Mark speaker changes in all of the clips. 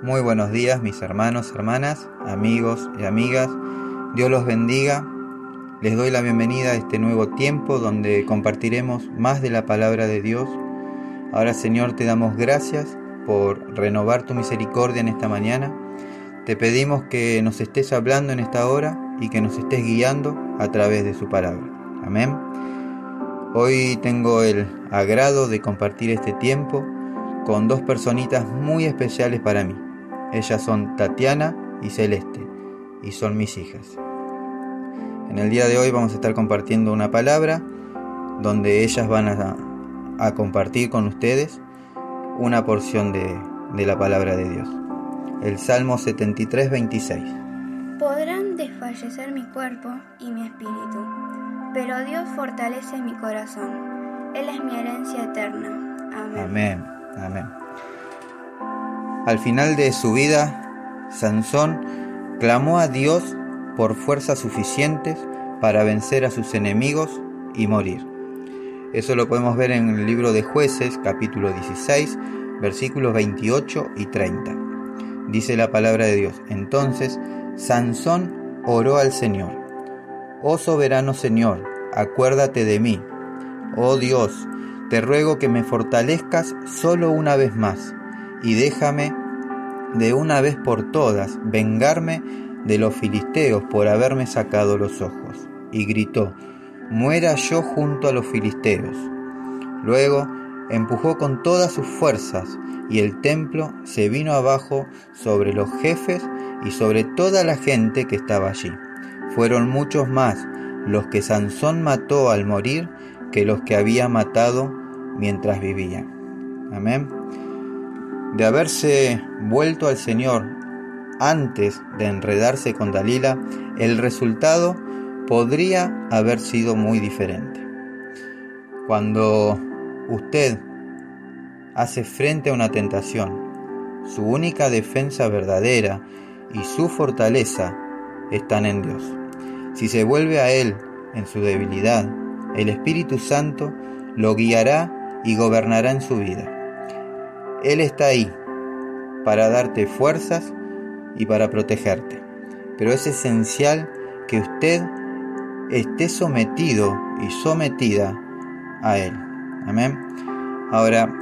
Speaker 1: Muy buenos días mis hermanos, hermanas, amigos y amigas. Dios los bendiga. Les doy la bienvenida a este nuevo tiempo donde compartiremos más de la palabra de Dios. Ahora Señor te damos gracias por renovar tu misericordia en esta mañana. Te pedimos que nos estés hablando en esta hora y que nos estés guiando a través de su palabra. Amén. Hoy tengo el agrado de compartir este tiempo con dos personitas muy especiales para mí. Ellas son Tatiana y Celeste y son mis hijas. En el día de hoy vamos a estar compartiendo una palabra donde ellas van a, compartir con ustedes una porción de, de la palabra de Dios. El Salmo 73, 26.
Speaker 2: Podrán desfallecer mi cuerpo y mi espíritu, pero Dios fortalece mi corazón. Él es mi herencia eterna. Amén.
Speaker 1: Amén. Amén. Al final de su vida, Sansón clamó a Dios por fuerzas suficientes para vencer a sus enemigos y morir. Eso lo podemos ver en el libro de jueces, capítulo 16, versículos 28 y 30. Dice la palabra de Dios. Entonces, Sansón oró al Señor. Oh soberano Señor, acuérdate de mí. Oh Dios, te ruego que me fortalezcas solo una vez más y déjame de una vez por todas vengarme de los filisteos por haberme sacado los ojos. Y gritó, muera yo junto a los filisteos. Luego empujó con todas sus fuerzas y el templo se vino abajo sobre los jefes y sobre toda la gente que estaba allí. Fueron muchos más los que Sansón mató al morir que los que había matado mientras vivía. Amén. De haberse vuelto al Señor antes de enredarse con Dalila, el resultado podría haber sido muy diferente. Cuando usted hace frente a una tentación, su única defensa verdadera y su fortaleza están en Dios. Si se vuelve a Él en su debilidad, el Espíritu Santo lo guiará y gobernará en su vida. Él está ahí para darte fuerzas y para protegerte. Pero es esencial que usted esté sometido y sometida a Él. Amén. Ahora,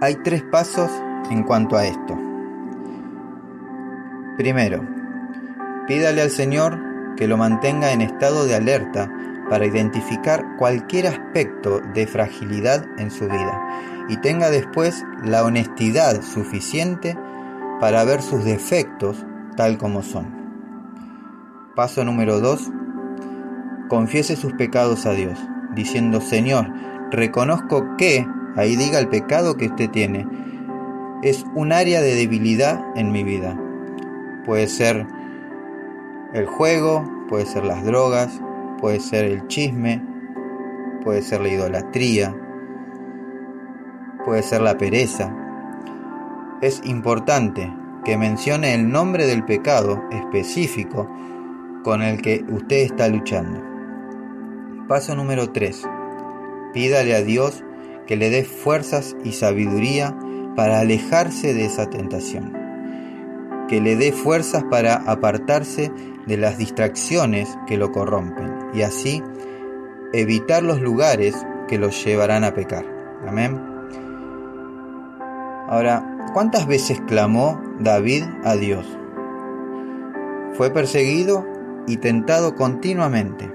Speaker 1: hay tres pasos en cuanto a esto. Primero, pídale al Señor que lo mantenga en estado de alerta para identificar cualquier aspecto de fragilidad en su vida y tenga después la honestidad suficiente para ver sus defectos tal como son. Paso número 2. Confiese sus pecados a Dios, diciendo, Señor, reconozco que, ahí diga el pecado que usted tiene, es un área de debilidad en mi vida. Puede ser el juego, puede ser las drogas, puede ser el chisme, puede ser la idolatría, puede ser la pereza. Es importante que mencione el nombre del pecado específico con el que usted está luchando. Paso número 3. Pídale a Dios que le dé fuerzas y sabiduría para alejarse de esa tentación. Que le dé fuerzas para apartarse de las distracciones que lo corrompen y así evitar los lugares que los llevarán a pecar. Amén. Ahora, ¿cuántas veces clamó David a Dios? Fue perseguido y tentado continuamente,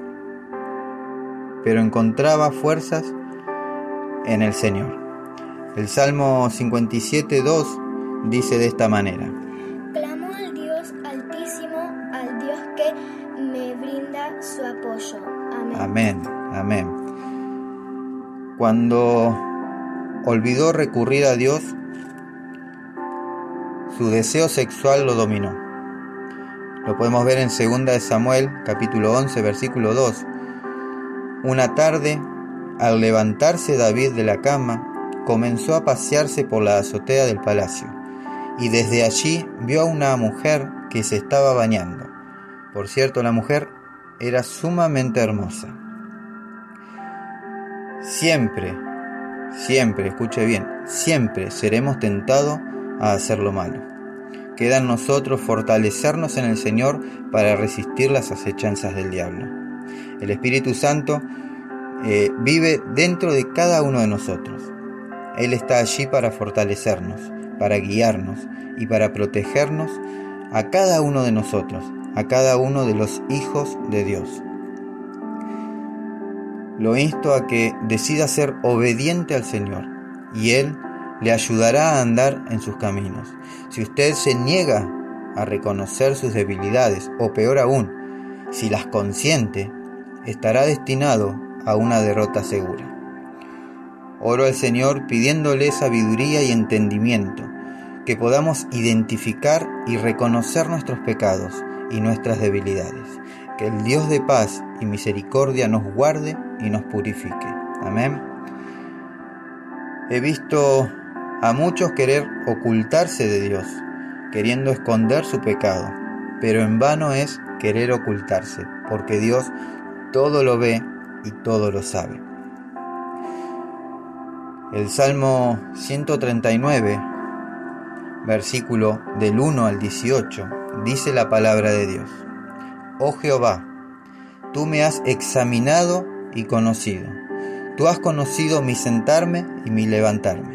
Speaker 1: pero encontraba fuerzas en el Señor. El Salmo 57.2 dice de esta manera.
Speaker 2: su apoyo. Amén.
Speaker 1: Amén, amén. Cuando olvidó recurrir a Dios, su deseo sexual lo dominó. Lo podemos ver en 2 Samuel capítulo 11 versículo 2. Una tarde, al levantarse David de la cama, comenzó a pasearse por la azotea del palacio, y desde allí vio a una mujer que se estaba bañando. Por cierto, la mujer era sumamente hermosa. Siempre, siempre, escuche bien, siempre seremos tentados a hacer lo malo. Queda en nosotros fortalecernos en el Señor para resistir las acechanzas del diablo. El Espíritu Santo eh, vive dentro de cada uno de nosotros. Él está allí para fortalecernos, para guiarnos y para protegernos a cada uno de nosotros, a cada uno de los hijos de Dios. Lo insto a que decida ser obediente al Señor y Él le ayudará a andar en sus caminos. Si usted se niega a reconocer sus debilidades, o peor aún, si las consiente, estará destinado a una derrota segura. Oro al Señor pidiéndole sabiduría y entendimiento, que podamos identificar y reconocer nuestros pecados y nuestras debilidades. Que el Dios de paz y misericordia nos guarde y nos purifique. Amén. He visto a muchos querer ocultarse de Dios, queriendo esconder su pecado, pero en vano es querer ocultarse, porque Dios todo lo ve y todo lo sabe. El Salmo 139, versículo del 1 al 18, dice la palabra de Dios. Oh Jehová, tú me has examinado y conocido. Tú has conocido mi sentarme y mi levantarme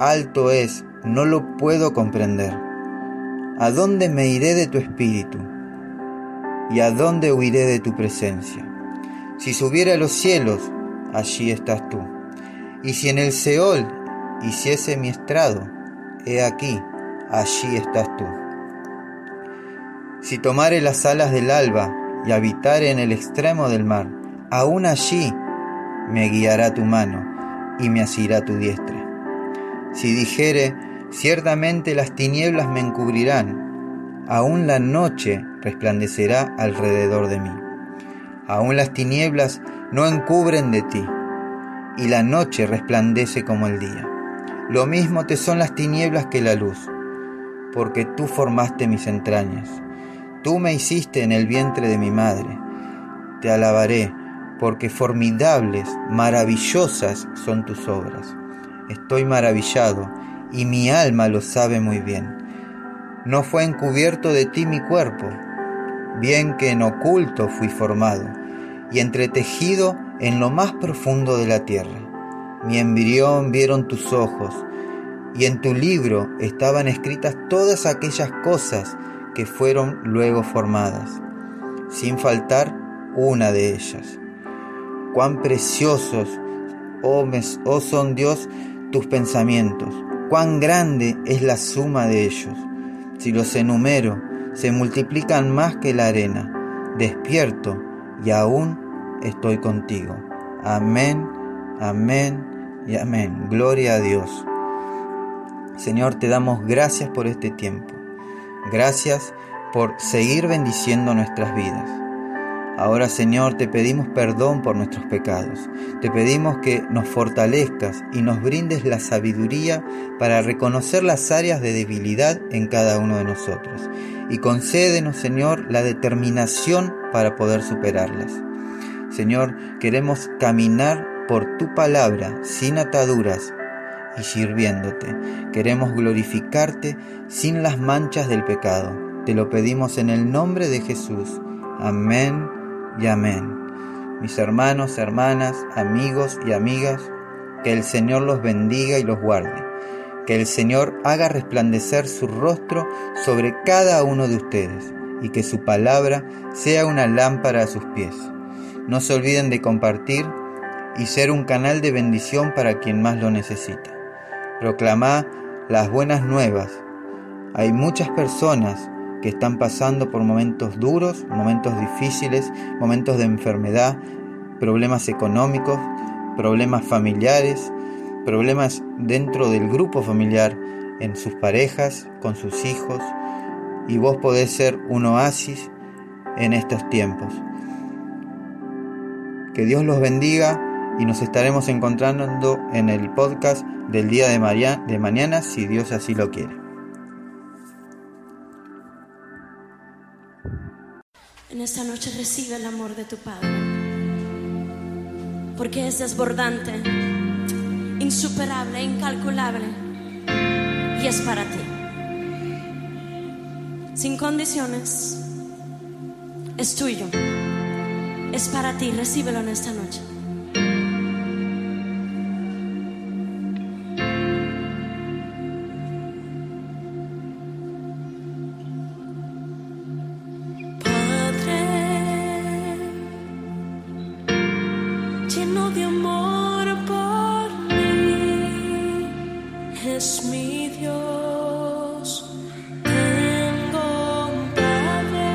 Speaker 1: alto es, no lo puedo comprender. ¿A dónde me iré de tu espíritu? ¿Y a dónde huiré de tu presencia? Si subiera a los cielos, allí estás tú. Y si en el Seol hiciese mi estrado, he aquí, allí estás tú. Si tomare las alas del alba y habitare en el extremo del mar, aún allí me guiará tu mano y me asirá tu diestra. Si dijere, ciertamente las tinieblas me encubrirán, aún la noche resplandecerá alrededor de mí. Aún las tinieblas no encubren de ti, y la noche resplandece como el día. Lo mismo te son las tinieblas que la luz, porque tú formaste mis entrañas. Tú me hiciste en el vientre de mi madre. Te alabaré, porque formidables, maravillosas son tus obras estoy maravillado, y mi alma lo sabe muy bien. No fue encubierto de ti mi cuerpo, bien que en oculto fui formado, y entretejido en lo más profundo de la tierra. Mi embrión vieron tus ojos, y en tu libro estaban escritas todas aquellas cosas que fueron luego formadas, sin faltar una de ellas. Cuán preciosos, oh, oh son Dios, tus pensamientos, cuán grande es la suma de ellos. Si los enumero, se multiplican más que la arena. Despierto y aún estoy contigo. Amén, amén y amén. Gloria a Dios. Señor, te damos gracias por este tiempo. Gracias por seguir bendiciendo nuestras vidas. Ahora Señor, te pedimos perdón por nuestros pecados. Te pedimos que nos fortalezcas y nos brindes la sabiduría para reconocer las áreas de debilidad en cada uno de nosotros. Y concédenos, Señor, la determinación para poder superarlas. Señor, queremos caminar por tu palabra sin ataduras y sirviéndote. Queremos glorificarte sin las manchas del pecado. Te lo pedimos en el nombre de Jesús. Amén y amén. Mis hermanos, hermanas, amigos y amigas, que el Señor los bendiga y los guarde. Que el Señor haga resplandecer su rostro sobre cada uno de ustedes y que su palabra sea una lámpara a sus pies. No se olviden de compartir y ser un canal de bendición para quien más lo necesita. Proclamá las buenas nuevas. Hay muchas personas que están pasando por momentos duros, momentos difíciles, momentos de enfermedad, problemas económicos, problemas familiares, problemas dentro del grupo familiar, en sus parejas, con sus hijos, y vos podés ser un oasis en estos tiempos. Que Dios los bendiga y nos estaremos encontrando en el podcast del día de, de mañana si Dios así lo quiere.
Speaker 3: En esta noche recibe el amor de tu Padre, porque es desbordante, insuperable, incalculable, y es para ti. Sin condiciones, es tuyo, es para ti, recíbelo en esta noche. lleno de amor por mí, es mi Dios. Tengo un padre,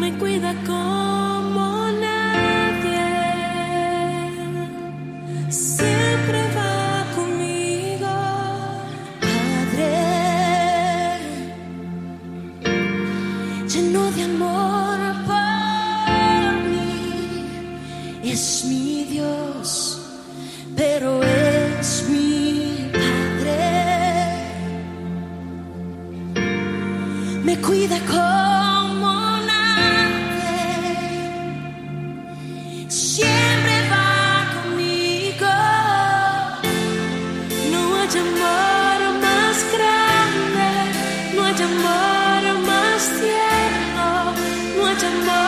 Speaker 3: me cuida como nadie. Siempre va conmigo, Padre, lleno de amor. es mi Dios, pero es mi Padre. Me cuida como nadie. Siempre va conmigo. No hay amor más grande, no hay amor más tierno, no hay amor.